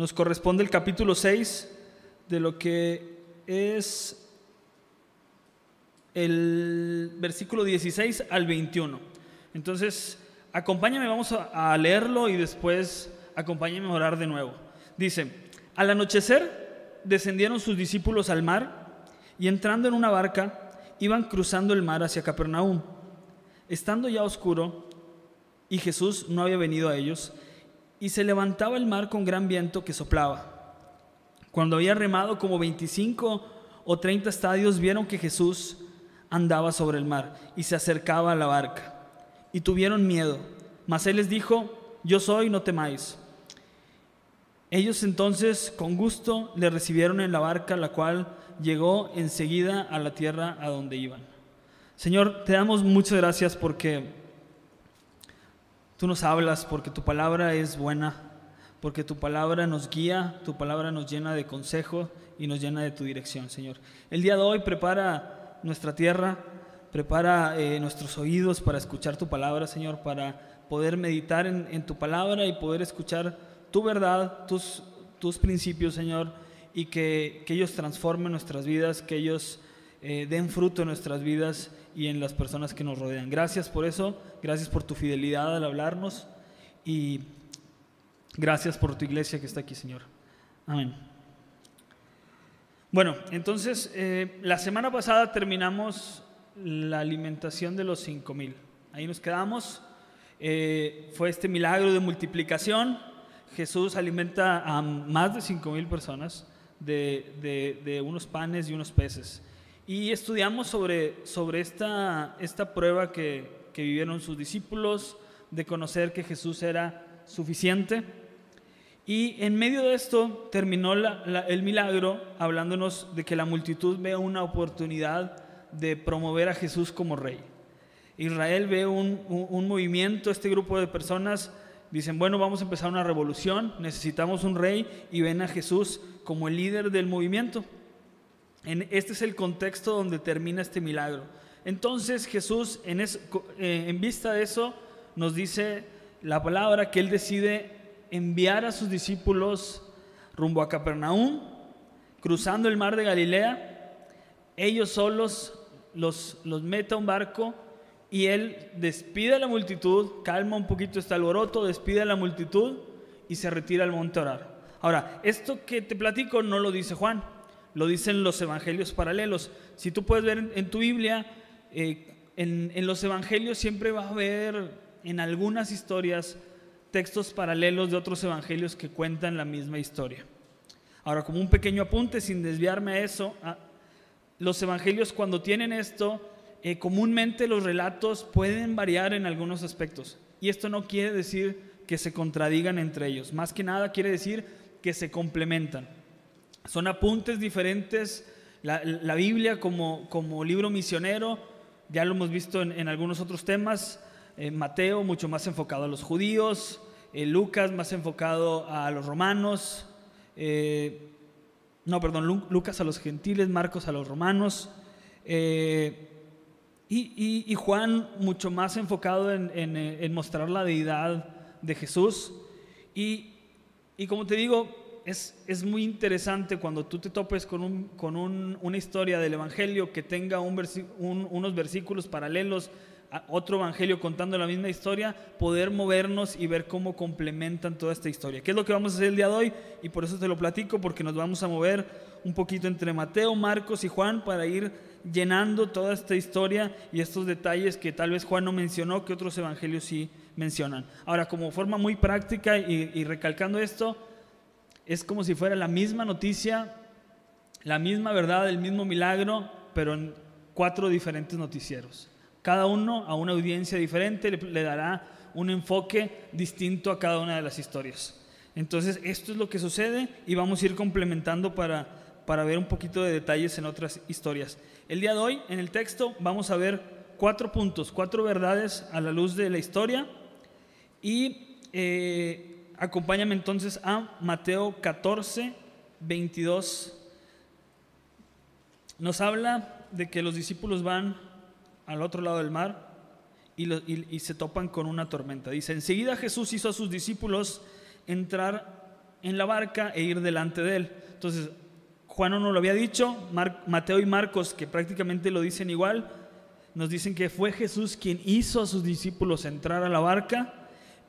nos corresponde el capítulo 6 de lo que es el versículo 16 al 21. Entonces, acompáñame, vamos a, leerlo y después acompáñame a orar de nuevo. Dice, al anochecer descendieron sus discípulos al mar y entrando en una barca iban cruzando el mar hacia Capernaum. Estando ya oscuro y Jesús no había venido a ellos, y se levantaba el mar con gran viento que soplaba. Cuando había remado como 25 o 30 estadios, vieron que Jesús andaba sobre el mar y se acercaba a la barca. Y tuvieron miedo. Mas él les dijo, yo soy, no temáis. Ellos entonces con gusto le recibieron en la barca, la cual llegó enseguida a la tierra a donde iban. Señor, te damos muchas gracias porque tú nos hablas, porque tu palabra es buena, porque tu palabra nos guía, tu palabra nos llena de consejo y nos llena de tu dirección, Señor. El día de hoy prepara nuestra tierra, prepara eh, nuestros oídos para escuchar tu palabra, Señor, para poder meditar en, tu palabra y poder escuchar tu verdad, tus, tus principios, Señor, y que, ellos transformen nuestras vidas, que ellos eh, den fruto en nuestras vidas y en las personas que nos rodean. Gracias por eso, gracias por tu fidelidad al hablarnos y gracias por tu iglesia que está aquí, Señor. Amén. Bueno, entonces eh, la semana pasada terminamos la alimentación de los 5000. Ahí nos quedamos. Eh, fue este milagro de multiplicación. Jesús alimenta a más de 5000 personas de, unos panes y unos peces. Y estudiamos sobre, sobre esta, esta prueba que, que vivieron sus discípulos de conocer que Jesús era suficiente y en medio de esto terminó el milagro hablándonos de que la multitud ve una oportunidad de promover a Jesús como rey. Israel ve un, un, movimiento, este grupo de personas dicen, bueno, vamos a empezar una revolución, necesitamos un rey y ven a Jesús como el líder del movimiento. Este es el contexto donde termina este milagro. Entonces Jesús, en, eh, en vista de eso, nos dice la palabra que Él decide enviar a sus discípulos rumbo a Capernaum, cruzando el mar de Galilea, ellos solos los, los mete a un barco y él despide a la multitud, calma un poquito este alboroto, despide a la multitud y se retira al monte a orar. Ahora, esto que te platico no lo dice Juan, lo dicen los evangelios paralelos. Si tú puedes ver en, tu Biblia, eh, en, los evangelios siempre va a haber en algunas historias textos paralelos de otros evangelios que cuentan la misma historia. Ahora, como un pequeño apunte, sin desviarme a eso, los evangelios cuando tienen esto, eh, comúnmente los relatos pueden variar en algunos aspectos. Y esto no quiere decir que se contradigan entre ellos, más que nada quiere decir que se complementan. Son apuntes diferentes. La, Biblia como, como libro misionero, ya lo hemos visto en algunos otros temas, eh, Mateo mucho más enfocado a los judíos, eh, Lucas más enfocado a los romanos, eh, no, perdón, Lucas a los gentiles, Marcos a los romanos, y, Juan mucho más enfocado en, mostrar la deidad de Jesús. Y, como te digo, es, es, muy interesante cuando tú te topes con, un, con una historia del Evangelio que tenga unos versículos paralelos otro evangelio contando la misma historia, poder movernos y ver cómo complementan toda esta historia. ¿Qué es lo que vamos a hacer el día de hoy? Y por eso te lo platico, porque nos vamos a mover un poquito entre Mateo, Marcos y Juan para ir llenando toda esta historia y estos detalles que tal vez Juan no mencionó, que otros evangelios sí mencionan. Ahora, como forma muy práctica y recalcando esto, es como si fuera la misma noticia, la misma verdad, el mismo milagro, pero en cuatro diferentes noticieros. Cada uno a una audiencia diferente le, dará un enfoque distinto a cada una de las historias. Entonces, esto es lo que sucede y vamos a ir complementando para, para ver un poquito de detalles en otras historias. El día de hoy, en el texto, vamos a ver cuatro puntos, cuatro verdades a la luz de la historia. Y eh, acompáñame entonces a Mateo 14, 22. Nos habla de que los discípulos van al otro lado del mar y, se topan con una tormenta. Dice, enseguida Jesús hizo a sus discípulos entrar en la barca e ir delante de él. Entonces, Juan no lo había dicho, Mateo y Marcos, que prácticamente lo dicen igual, nos dicen que fue Jesús quien hizo a sus discípulos entrar a la barca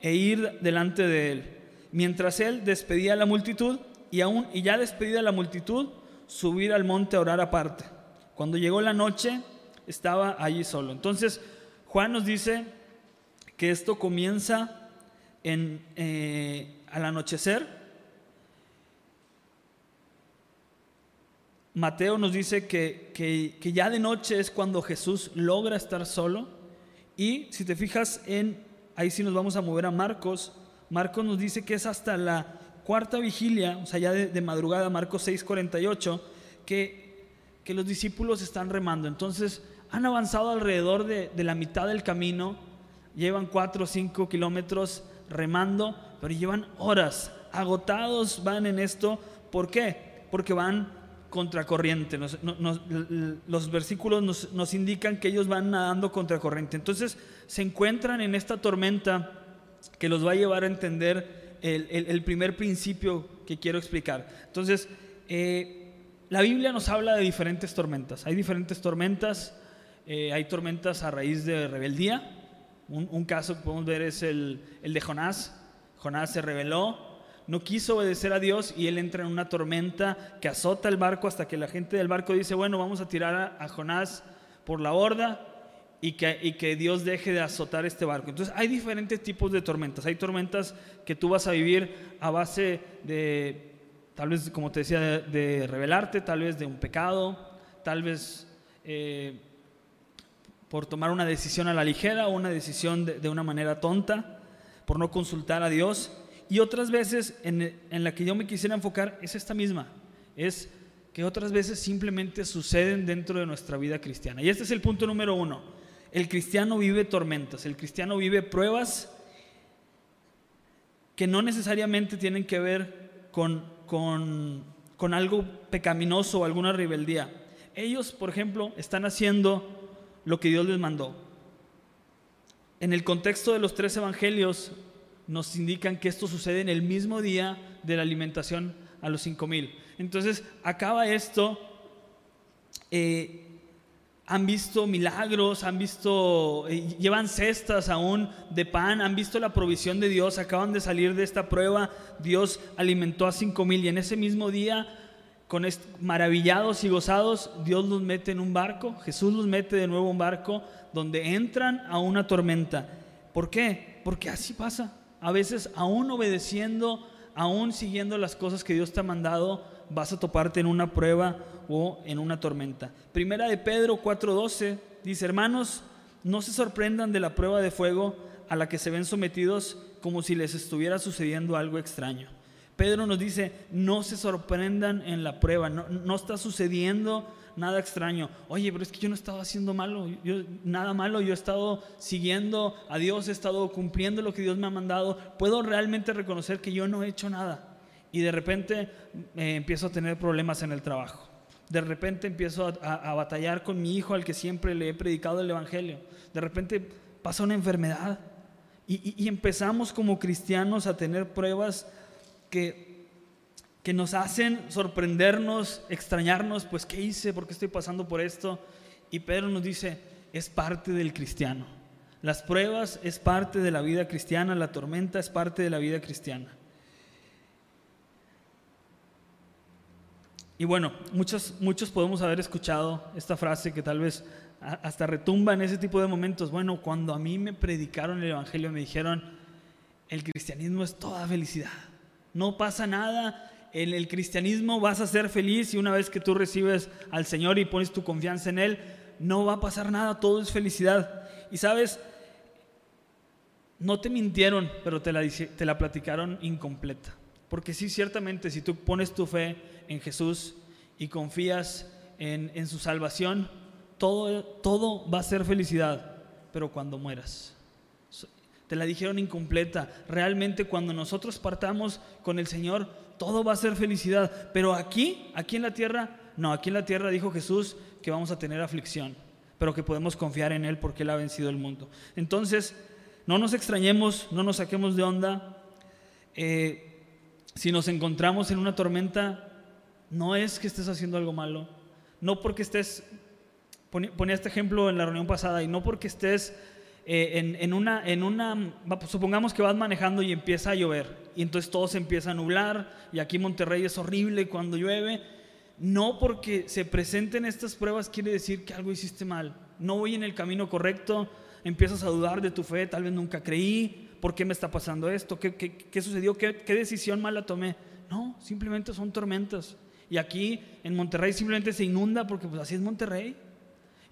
e ir delante de él. Mientras él despedía a la multitud y aún y ya despedida la multitud, subir al monte a orar aparte. Cuando llegó la noche, estaba allí solo. Entonces, Juan nos dice que esto comienza en, eh, al anochecer Mateo nos dice que, ya de noche es cuando Jesús logra estar solo. Y si te fijas en, ahí sí nos vamos a mover a Marcos, Marcos nos dice que es hasta la cuarta vigilia, o sea, ya de, madrugada, Marcos 6:48, que, que los discípulos están remando. Entonces, han avanzado alrededor de, de la mitad del camino, llevan cuatro o cinco kilómetros remando, pero llevan horas, agotados van en esto. ¿Por qué? Porque van contracorriente. los versículos nos, indican que ellos van nadando contracorriente. Entonces se encuentran en esta tormenta que los va a llevar a entender el, primer principio que quiero explicar. Entonces, eh, la Biblia nos habla de diferentes tormentas. Hay diferentes tormentas. Eh, hay tormentas a raíz de rebeldía. Un, caso que podemos ver es el, el de Jonás. Jonás se rebeló, no quiso obedecer a Dios y él entra en una tormenta que azota el barco hasta que la gente del barco dice, bueno, vamos a tirar a, Jonás por la borda y que, que, Dios deje de azotar este barco. Entonces hay diferentes tipos de tormentas. Hay tormentas que tú vas a vivir a base de, tal vez, como te decía, de, rebelarte, tal vez de un pecado, tal vez eh, por tomar una decisión a la ligera o una decisión de una manera tonta, por no consultar a Dios. Y otras veces en, la que yo me quisiera enfocar es esta misma, es que otras veces simplemente suceden dentro de nuestra vida cristiana. Y este es el punto número uno. El cristiano vive tormentas, el cristiano vive pruebas que no necesariamente tienen que ver con, con, con algo pecaminoso o alguna rebeldía. Ellos, por ejemplo, están haciendo lo que Dios les mandó. En el contexto de los tres evangelios, nos indican que esto sucede en el mismo día de la alimentación a los 5000. Entonces, acaba esto, eh, han visto milagros, han visto, eh, llevan cestas aún de pan, han visto la provisión de Dios, acaban de salir de esta prueba, Dios alimentó a 5000 y en ese mismo día, con maravillados y gozados, Dios los mete en un barco, Jesús los mete de nuevo en un barco donde entran a una tormenta. ¿Por qué? Porque así pasa a veces aún obedeciendo, aún siguiendo las cosas que Dios te ha mandado, vas a toparte en una prueba o en una tormenta. Primera de Pedro 4:12 dice, hermanos, no se sorprendan de la prueba de fuego a la que se ven sometidos como si les estuviera sucediendo algo extraño. Pedro nos dice, no se sorprendan en la prueba, no, está sucediendo nada extraño. Oye, pero es que yo no he estado haciendo malo, yo, nada malo, yo he estado siguiendo a Dios, he estado cumpliendo lo que Dios me ha mandado. Puedo realmente reconocer que yo no he hecho nada. Y de repente eh, empiezo a tener problemas en el trabajo. De repente empiezo a, batallar con mi hijo al que siempre le he predicado el Evangelio. De repente pasa una enfermedad. y empezamos como cristianos a tener pruebas que que nos hacen sorprendernos, extrañarnos, pues ¿qué hice? ¿Por qué estoy pasando por esto? Y Pedro nos dice, es parte del cristiano. Las pruebas es parte de la vida cristiana, la tormenta es parte de la vida cristiana. Y bueno, muchos, muchos podemos haber escuchado esta frase que tal vez hasta retumba en ese tipo de momentos. Bueno, cuando a mí me predicaron el Evangelio me dijeron, el cristianismo es toda felicidad. No pasa nada, en el cristianismo vas a ser feliz y una vez que tú recibes al Señor y pones tu confianza en Él, no va a pasar nada, todo es felicidad. Y sabes, no te mintieron, pero te la, te la platicaron incompleta. Porque sí, ciertamente, si tú pones tu fe en Jesús y confías en, en su salvación, todo, todo va a ser felicidad, pero cuando mueras. Te la dijeron incompleta. Realmente cuando nosotros partamos con el Señor, todo va a ser felicidad. Pero aquí, aquí en la tierra, no, aquí en la tierra dijo Jesús que vamos a tener aflicción, pero que podemos confiar en Él porque Él ha vencido el mundo. Entonces, no nos extrañemos, no nos saquemos de onda. Eh, si nos encontramos en una tormenta, no es que estés haciendo algo malo, no porque estés, ponía este ejemplo en la reunión pasada, y no porque estés eh, en, una, en una, supongamos que vas manejando y empieza a llover, y entonces todo se empieza a nublar, y aquí en Monterrey es horrible cuando llueve, no porque se presenten estas pruebas quiere decir que algo hiciste mal, no voy en el camino correcto, empiezas a dudar de tu fe, tal vez nunca creí, ¿por qué me está pasando esto? ¿Qué, qué, sucedió? ¿Qué, ¿Qué decisión mala tomé? No, simplemente son tormentas. Y aquí en Monterrey simplemente se inunda porque pues así es Monterrey.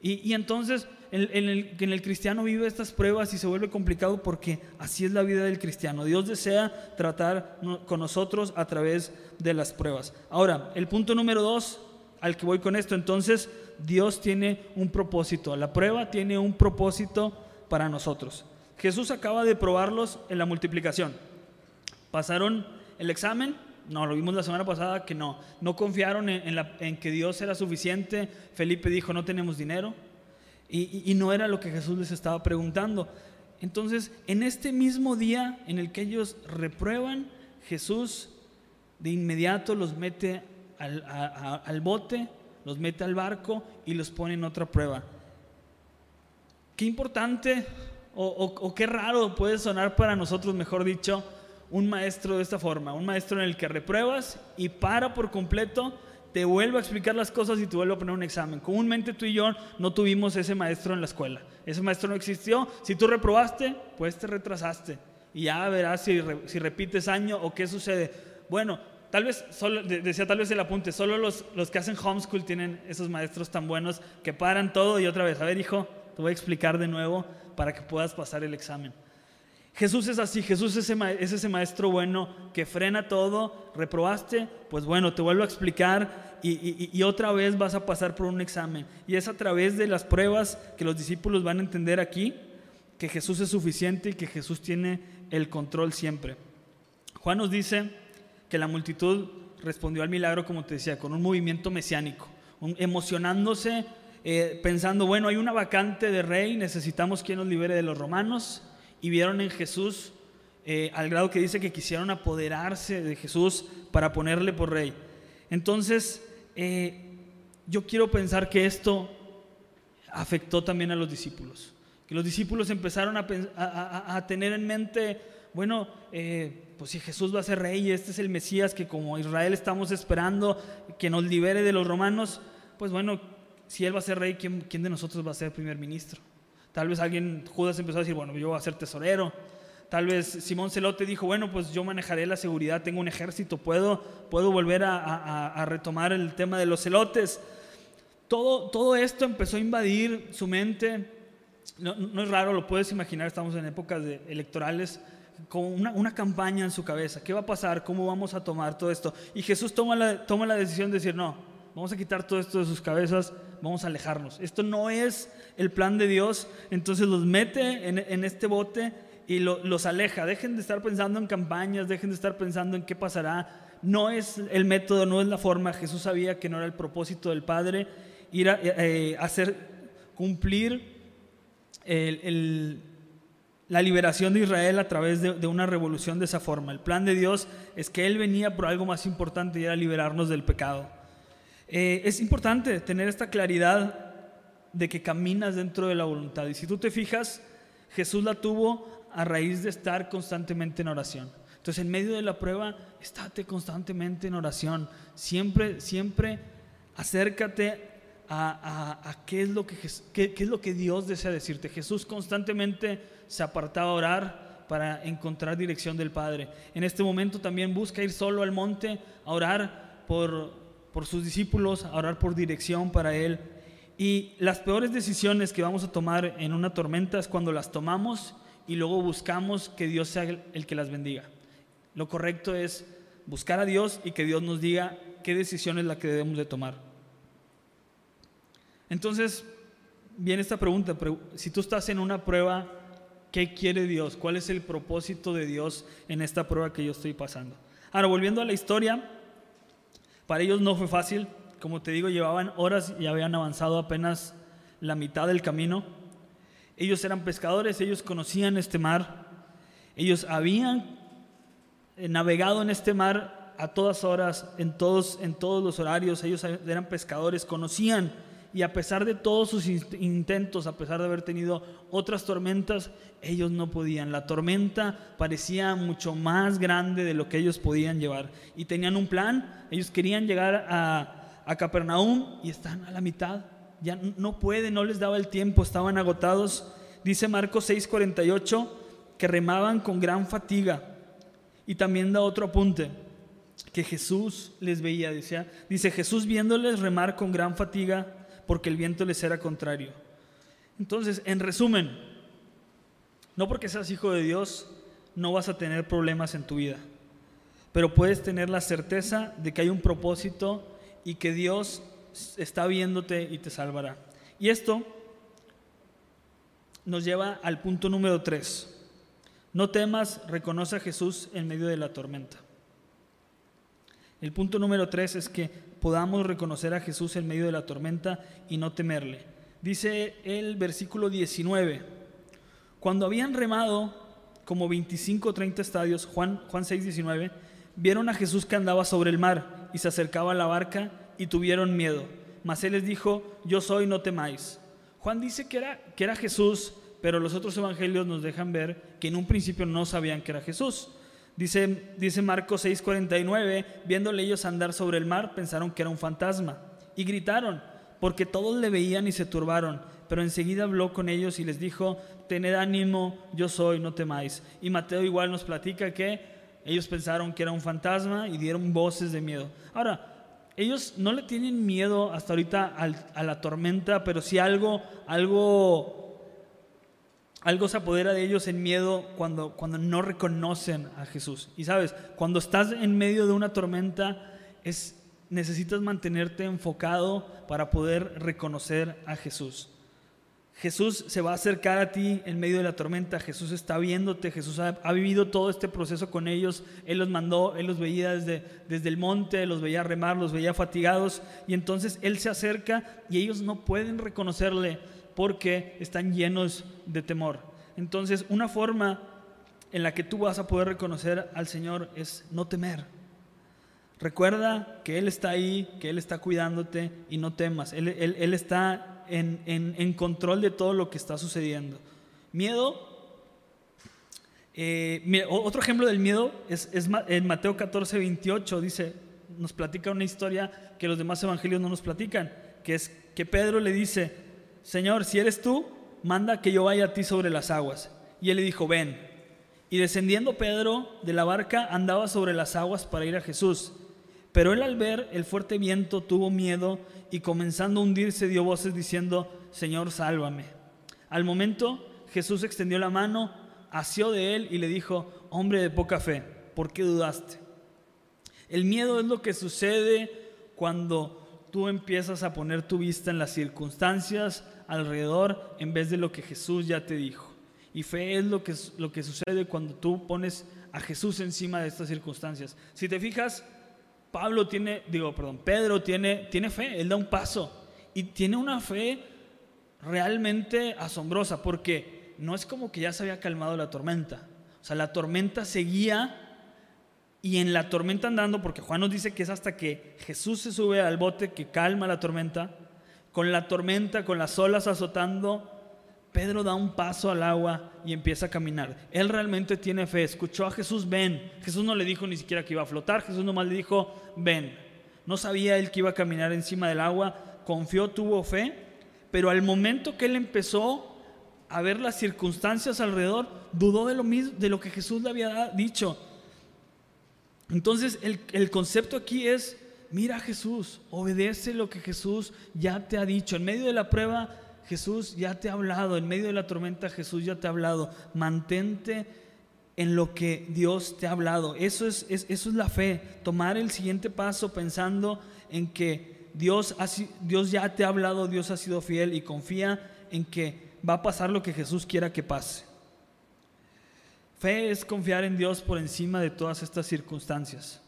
Y, entonces en, el, en el cristiano vive estas pruebas y se vuelve complicado porque así es la vida del cristiano. Dios desea tratar con nosotros a través de las pruebas. Ahora, el punto número dos al que voy con esto, entonces Dios tiene un propósito. La prueba tiene un propósito para nosotros. Jesús acaba de probarlos en la multiplicación. Pasaron el examen, no, lo vimos la semana pasada que no. No confiaron en, que Dios era suficiente. Felipe dijo, no tenemos dinero. Y, no era lo que Jesús les estaba preguntando. Entonces, en este mismo día en el que ellos reprueban, Jesús de inmediato los mete al, bote, los mete al barco y los pone en otra prueba. Qué importante o qué raro puede sonar para nosotros, mejor dicho, un maestro de esta forma, un maestro en el que repruebas y para por completo, te vuelve a explicar las cosas y te vuelve a poner un examen. Comúnmente tú y yo no tuvimos ese maestro en la escuela. Ese maestro no existió. Si tú reprobaste, pues te retrasaste. Y ya verás si, repites año o qué sucede. Bueno, tal vez, solo, decía tal vez el apunte, solo los, los que hacen homeschool tienen esos maestros tan buenos que paran todo y otra vez, a ver hijo, voy a explicar de nuevo para que puedas pasar el examen. Jesús es así, Jesús es ese, maestro bueno que frena todo, reprobaste, pues bueno, te vuelvo a explicar y, otra vez vas a pasar por un examen. Y es a través de las pruebas que los discípulos van a entender aquí que Jesús es suficiente y que Jesús tiene el control siempre. Juan nos dice que la multitud respondió al milagro, como te decía, con un movimiento mesiánico, emocionándose, eh, pensando, bueno, hay una vacante de rey, necesitamos quien nos libere de los romanos y vieron en Jesús eh, al grado que dice que quisieron apoderarse de Jesús para ponerle por rey. Entonces, eh, yo quiero pensar que esto afectó también a los discípulos, que los discípulos empezaron a, tener en mente, bueno, pues si Jesús va a ser rey este es el Mesías que como Israel estamos esperando que nos libere de los romanos, pues bueno, si Él va a ser rey, ¿quién, de nosotros va a ser primer ministro? Tal vez alguien, Judas empezó a decir, bueno, yo voy a ser tesorero. Tal vez Simón Celote dijo, bueno, pues yo manejaré la seguridad, tengo un ejército, puedo, puedo volver a, retomar el tema de los celotes. Todo, todo esto empezó a invadir su mente. No, es raro, lo puedes imaginar, estamos en épocas de electorales, con una, una, campaña en su cabeza. ¿Qué va a pasar? ¿Cómo vamos a tomar todo esto? Y Jesús toma la, toma la decisión de decir, no, vamos a quitar todo esto de sus cabezas, vamos a alejarnos. Esto no es el plan de Dios, entonces los mete en, este bote y los aleja. Dejen de estar pensando en campañas, dejen de estar pensando en qué pasará. No es el método, no es la forma. Jesús sabía que no era el propósito del Padre ir a eh, hacer cumplir la liberación de Israel a través de, una revolución de esa forma. El plan de Dios es que Él venía por algo más importante y era liberarnos del pecado. Eh, es importante tener esta claridad de que caminas dentro de la voluntad. Y si tú te fijas, Jesús la tuvo a raíz de estar constantemente en oración. Entonces, en medio de la prueba, estate constantemente en oración. Siempre, siempre acércate a, qué, es lo que, qué, es lo que Dios desea decirte. Jesús constantemente se apartaba a orar para encontrar dirección del Padre. En este momento también busca ir solo al monte a orar por, por sus discípulos, a orar por dirección para Él. Y las peores decisiones que vamos a tomar en una tormenta es cuando las tomamos y luego buscamos que Dios sea el que las bendiga. Lo correcto es buscar a Dios y que Dios nos diga qué decisión es la que debemos de tomar. Entonces, viene esta pregunta, si tú estás en una prueba, ¿qué quiere Dios? ¿Cuál es el propósito de Dios en esta prueba que yo estoy pasando? Ahora, volviendo a la historia, para ellos no fue fácil, como te digo, llevaban horas y habían avanzado apenas la mitad del camino. Ellos eran pescadores, ellos conocían este mar, ellos habían eh, navegado en este mar a todas horas, en todos, en todos los horarios. Ellos eran pescadores, conocían y a pesar de todos sus intentos, a pesar de haber tenido otras tormentas, ellos no podían. La tormenta parecía mucho más grande de lo que ellos podían llevar. Y tenían un plan, ellos querían llegar a, Capernaum y están a la mitad. Ya no pueden, no les daba el tiempo, estaban agotados. Dice Marcos 6:48 que remaban con gran fatiga. Y también da otro apunte, que Jesús les veía, decía, dice Jesús viéndoles remar con gran fatiga, porque el viento les era contrario. Entonces, en resumen, no porque seas hijo de Dios, no vas a tener problemas en tu vida, pero puedes tener la certeza de que hay un propósito y que Dios está viéndote y te salvará. Y esto nos lleva al punto número 3. No temas, reconoce a Jesús en medio de la tormenta. El punto número 3 es que podamos reconocer a Jesús en medio de la tormenta y no temerle. Dice el versículo 19, cuando habían remado como 25 o 30 estadios, Juan, Juan 6, 19, vieron a Jesús que andaba sobre el mar y se acercaba a la barca y tuvieron miedo. Mas él les dijo, yo soy, no temáis. Juan dice que era, que era Jesús, pero los otros evangelios nos dejan ver que en un principio no sabían que era Jesús. Dice, dice Marcos 6:49, viéndole ellos andar sobre el mar, pensaron que era un fantasma y gritaron, porque todos le veían y se turbaron. Pero enseguida habló con ellos y les dijo, tened ánimo, yo soy, no temáis. Y Mateo igual nos platica que ellos pensaron que era un fantasma y dieron voces de miedo. Ahora, ellos no le tienen miedo hasta ahorita a la tormenta, pero si algo, algo algo se apodera de ellos en miedo cuando, cuando no reconocen a Jesús. Y sabes, cuando estás en medio de una tormenta, es, necesitas mantenerte enfocado para poder reconocer a Jesús. Jesús se va a acercar a ti en medio de la tormenta, Jesús está viéndote, Jesús ha, vivido todo este proceso con ellos, Él los mandó, Él los veía desde, desde el monte, los veía remar, los veía fatigados, y entonces Él se acerca y ellos no pueden reconocerle porque están llenos de temor. Entonces, una forma en la que tú vas a poder reconocer al Señor es no temer. Recuerda que Él está ahí, que Él está cuidándote y no temas. Él, está en, control de todo lo que está sucediendo. Miedo, eh, otro ejemplo del miedo es, es en Mateo 14, 28, dice, nos platica una historia que los demás evangelios no nos platican, que es que Pedro le dice, Señor, si eres tú, manda que yo vaya a ti sobre las aguas. Y él le dijo, ven. Y descendiendo Pedro de la barca andaba sobre las aguas para ir a Jesús. Pero él al ver el fuerte viento tuvo miedo y comenzando a hundirse dio voces diciendo, Señor, sálvame. Al momento Jesús extendió la mano, asió de él y le dijo, hombre de poca fe, ¿por qué dudaste? El miedo es lo que sucede cuando tú empiezas a poner tu vista en las circunstancias alrededor en vez de lo que Jesús ya te dijo. Y fe es lo que, lo que sucede cuando tú pones a Jesús encima de estas circunstancias. Si te fijas, Pablo tiene, digo, perdón, Pedro tiene, tiene fe, él da un paso y tiene una fe realmente asombrosa porque no es como que ya se había calmado la tormenta. O sea, la tormenta seguía y en la tormenta andando, porque Juan nos dice que es hasta que Jesús se sube al bote que calma la tormenta, con la tormenta, con las olas azotando, Pedro da un paso al agua y empieza a caminar. Él realmente tiene fe. Escuchó a Jesús, ven. Jesús no le dijo ni siquiera que iba a flotar, Jesús nomás le dijo, ven. No sabía él que iba a caminar encima del agua, confió, tuvo fe, pero al momento que él empezó a ver las circunstancias alrededor, dudó de lo mismo, de lo que Jesús le había dicho. Entonces el, concepto aquí es, mira a Jesús, obedece lo que Jesús ya te ha dicho. En medio de la prueba, Jesús ya te ha hablado. En medio de la tormenta, Jesús ya te ha hablado. Mantente en lo que Dios te ha hablado. Eso es, eso es la fe. Tomar el siguiente paso pensando en que Dios, ha, Dios ya te ha hablado, Dios ha sido fiel y confía en que va a pasar lo que Jesús quiera que pase. Fe es confiar en Dios por encima de todas estas circunstancias.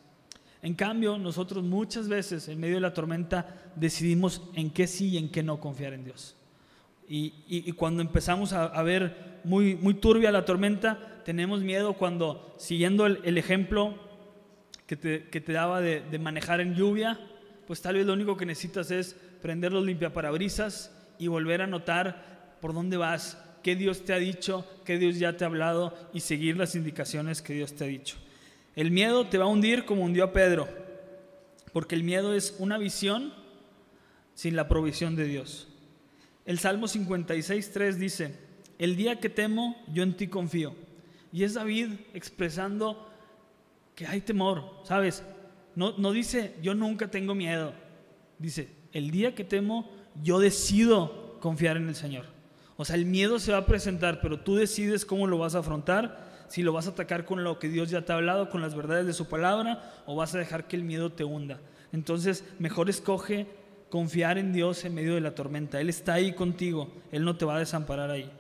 En cambio, nosotros muchas veces en medio de la tormenta decidimos en qué sí y en qué no confiar en Dios. Y, cuando empezamos a, ver muy, turbia la tormenta, tenemos miedo cuando, siguiendo el, ejemplo que te, que te daba de, de manejar en lluvia, pues tal vez lo único que necesitas es prender los limpiaparabrisas y volver a notar por dónde vas, qué Dios te ha dicho, qué Dios ya te ha hablado y seguir las indicaciones que Dios te ha dicho. El miedo te va a hundir como hundió a Pedro, porque el miedo es una visión sin la provisión de Dios. El Salmo 56.3 dice, el día que temo, yo en ti confío. Y es David expresando que hay temor, ¿sabes? No, no dice, yo nunca tengo miedo. Dice, el día que temo, yo decido confiar en el Señor. O sea, el miedo se va a presentar, pero tú decides cómo lo vas a afrontar, si lo vas a atacar con lo que Dios ya te ha hablado, con las verdades de su palabra, o vas a dejar que el miedo te hunda. Entonces, mejor escoge confiar en Dios en medio de la tormenta. Él está ahí contigo, Él no te va a desamparar ahí.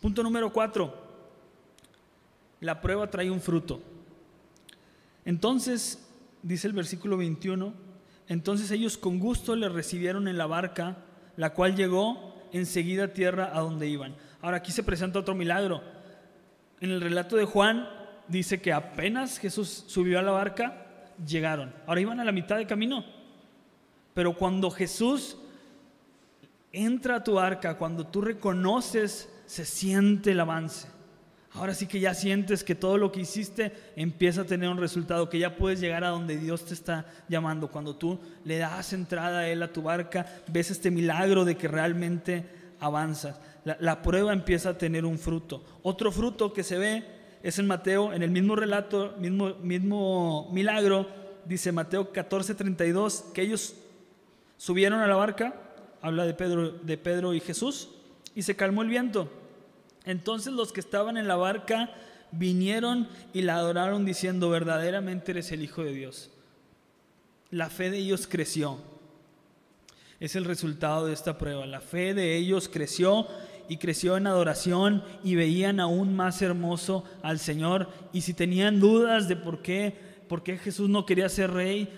Punto número cuatro, la prueba trae un fruto. Entonces, dice el versículo 21, entonces ellos con gusto le recibieron en la barca, la cual llegó enseguida tierra a donde iban. Ahora aquí se presenta otro milagro. En el relato de Juan dice que apenas Jesús subió a la barca, llegaron. Ahora iban a la mitad de camino. Pero cuando Jesús entra a tu barca, cuando tú reconoces, se siente el avance. Ahora sí que ya sientes que todo lo que hiciste empieza a tener un resultado, que ya puedes llegar a donde Dios te está llamando. Cuando tú le das entrada a Él a tu barca, ves este milagro de que realmente avanzas. La, prueba empieza a tener un fruto. Otro fruto que se ve es en Mateo, en el mismo relato, mismo, mismo milagro, dice Mateo 14:32, que ellos subieron a la barca, habla de Pedro, de Pedro y Jesús, y se calmó el viento. Entonces los que estaban en la barca vinieron y la adoraron diciendo, verdaderamente eres el Hijo de Dios. La fe de ellos creció. Es el resultado de esta prueba. La fe de ellos creció y creció en adoración y veían aún más hermoso al Señor. Y si tenían dudas de por qué, por qué Jesús no quería ser rey,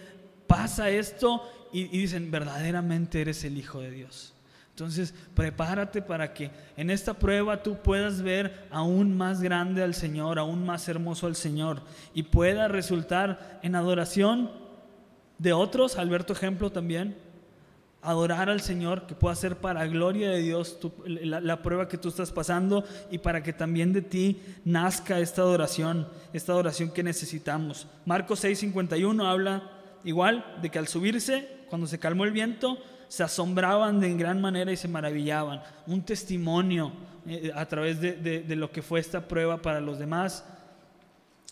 pasa esto y, y dicen, verdaderamente eres el Hijo de Dios. Entonces, prepárate para que en esta prueba tú puedas ver aún más grande al Señor, aún más hermoso al Señor y pueda resultar en adoración de otros, Alberto ejemplo también, adorar al Señor, que pueda ser para gloria de Dios la, la, prueba que tú estás pasando y para que también de ti nazca esta adoración, esta adoración que necesitamos. Marcos 6:51 habla igual de que al subirse, cuando se calmó el viento, se asombraban de gran manera y se maravillaban. Un testimonio eh, a través de, lo que fue esta prueba para los demás.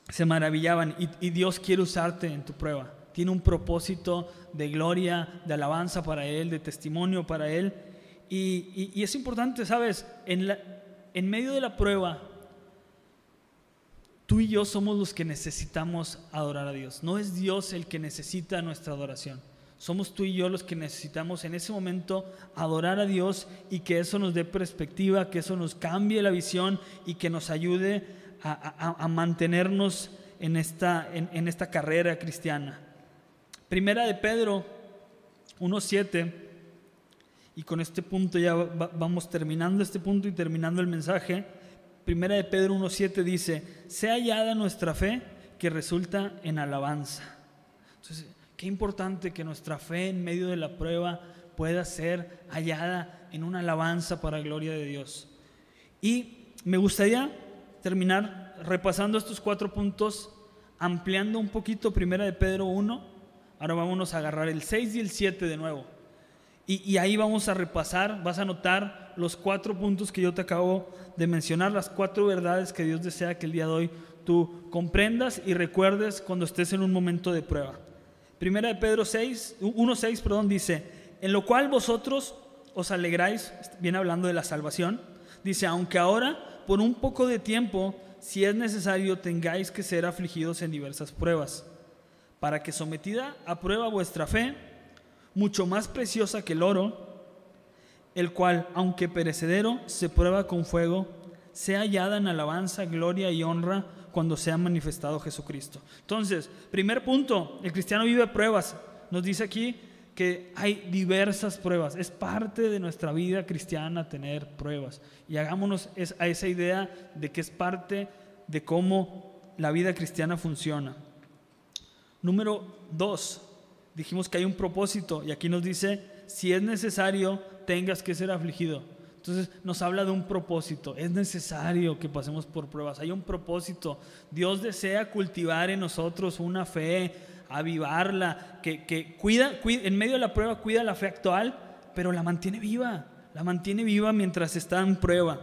Se maravillaban y, Dios quiere usarte en tu prueba. Tiene un propósito de gloria, de alabanza para Él, de testimonio para Él. Y, es importante, ¿sabes? En, la, en medio de la prueba, tú y yo somos los que necesitamos adorar a Dios. No es Dios el que necesita nuestra adoración. Somos tú y yo los que necesitamos en ese momento adorar a Dios y que eso nos dé perspectiva, que eso nos cambie la visión y que nos ayude a, mantenernos en esta, en, esta carrera cristiana. Primera de Pedro 1.7, y con este punto ya vamos terminando este punto y terminando el mensaje. Primera de Pedro 1.7 dice, sea hallada nuestra fe que resulta en alabanza. Entonces, Qué importante que nuestra fe en medio de la prueba pueda ser hallada en una alabanza para la gloria de Dios. Y me gustaría terminar repasando estos cuatro puntos, ampliando un poquito Primera de Pedro 1. Ahora vamos a agarrar el 6 y el 7 de nuevo. Y, y, ahí vamos a repasar, vas a notar los cuatro puntos que yo te acabo de mencionar, las cuatro verdades que Dios desea que el día de hoy tú comprendas y recuerdes cuando estés en un momento de prueba. Primera de Pedro 6, 1.6, perdón, dice, en lo cual vosotros os alegráis, viene hablando de la salvación, dice, aunque ahora, por un poco de tiempo, si es necesario, tengáis que ser afligidos en diversas pruebas, para que sometida a prueba vuestra fe, mucho más preciosa que el oro, el cual, aunque perecedero, se prueba con fuego, sea hallada en alabanza, gloria y honra cuando se ha manifestado Jesucristo. Entonces, primer punto, el cristiano vive pruebas. Nos dice aquí que hay diversas pruebas. Es parte de nuestra vida cristiana tener pruebas. Y hagámonos a esa idea de que es parte de cómo la vida cristiana funciona. Número dos, dijimos que hay un propósito y aquí nos dice, si es necesario, tengas que ser afligido. Entonces nos habla de un propósito. Es necesario que pasemos por pruebas. Hay un propósito. Dios desea cultivar en nosotros una fe, avivarla, que, que cuida, cuida, en medio de la prueba cuida la fe actual, pero la mantiene viva. La mantiene viva mientras está en prueba.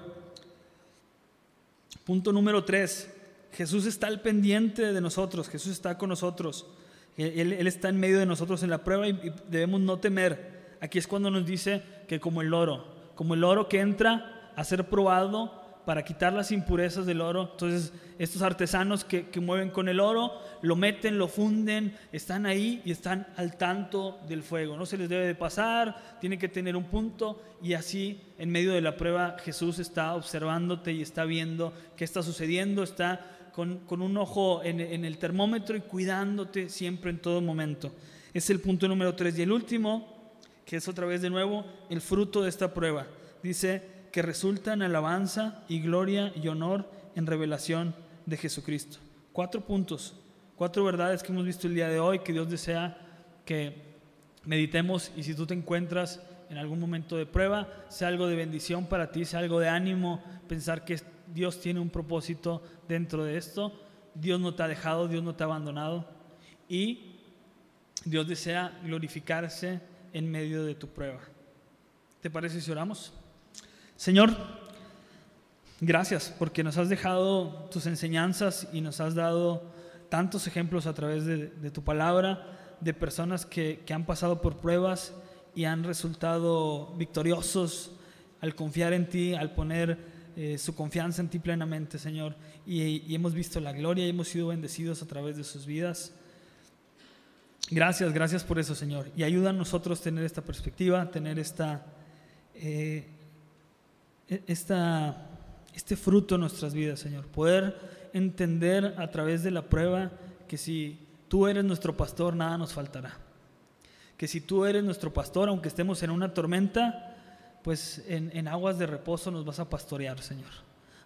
Punto número tres. Jesús está al pendiente de nosotros. Jesús está con nosotros. Él, está en medio de nosotros en la prueba y, y debemos no temer. Aquí es cuando nos dice que como el oro, como el oro que entra a ser probado para quitar las impurezas del oro. Entonces, estos artesanos que, que, mueven con el oro, lo meten, lo funden, están ahí y están al tanto del fuego. No se les debe de pasar, tiene que tener un punto y así en medio de la prueba Jesús está observándote y está viendo qué está sucediendo, está con, con un ojo en, en el termómetro y cuidándote siempre en todo momento. Es el punto número tres. Y el último que es otra vez de nuevo el fruto de esta prueba. Dice que resulta en alabanza y gloria y honor en revelación de Jesucristo. Cuatro puntos, cuatro verdades que hemos visto el día de hoy, que Dios desea que meditemos y si tú te encuentras en algún momento de prueba, sea algo de bendición para ti, sea algo de ánimo, pensar que Dios tiene un propósito dentro de esto, Dios no te ha dejado, Dios no te ha abandonado y Dios desea glorificarse en medio de tu prueba. ¿Te parece si oramos? Señor, gracias porque nos has dejado tus enseñanzas y nos has dado tantos ejemplos a través de, tu palabra de personas que, han pasado por pruebas y han resultado victoriosos al confiar en ti, al poner eh, su confianza en ti plenamente, Señor. Y hemos visto la gloria y hemos sido bendecidos a través de sus vidas. Gracias, gracias por eso, Señor. Y ayuda a nosotros tener esta perspectiva, tener esta, eh, esta, este fruto en nuestras vidas, Señor. Poder entender a través de la prueba que si tú eres nuestro pastor, nada nos faltará. Que si tú eres nuestro pastor, aunque estemos en una tormenta, pues en, en aguas de reposo nos vas a pastorear, Señor.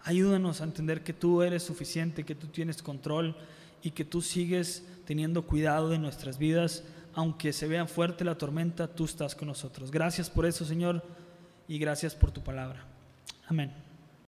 Ayúdanos a entender que tú eres suficiente, que tú tienes control y que tú sigues teniendo cuidado de nuestras vidas, aunque se vea fuerte la tormenta, tú estás con nosotros. Gracias por eso, Señor, y gracias por tu palabra. Amén.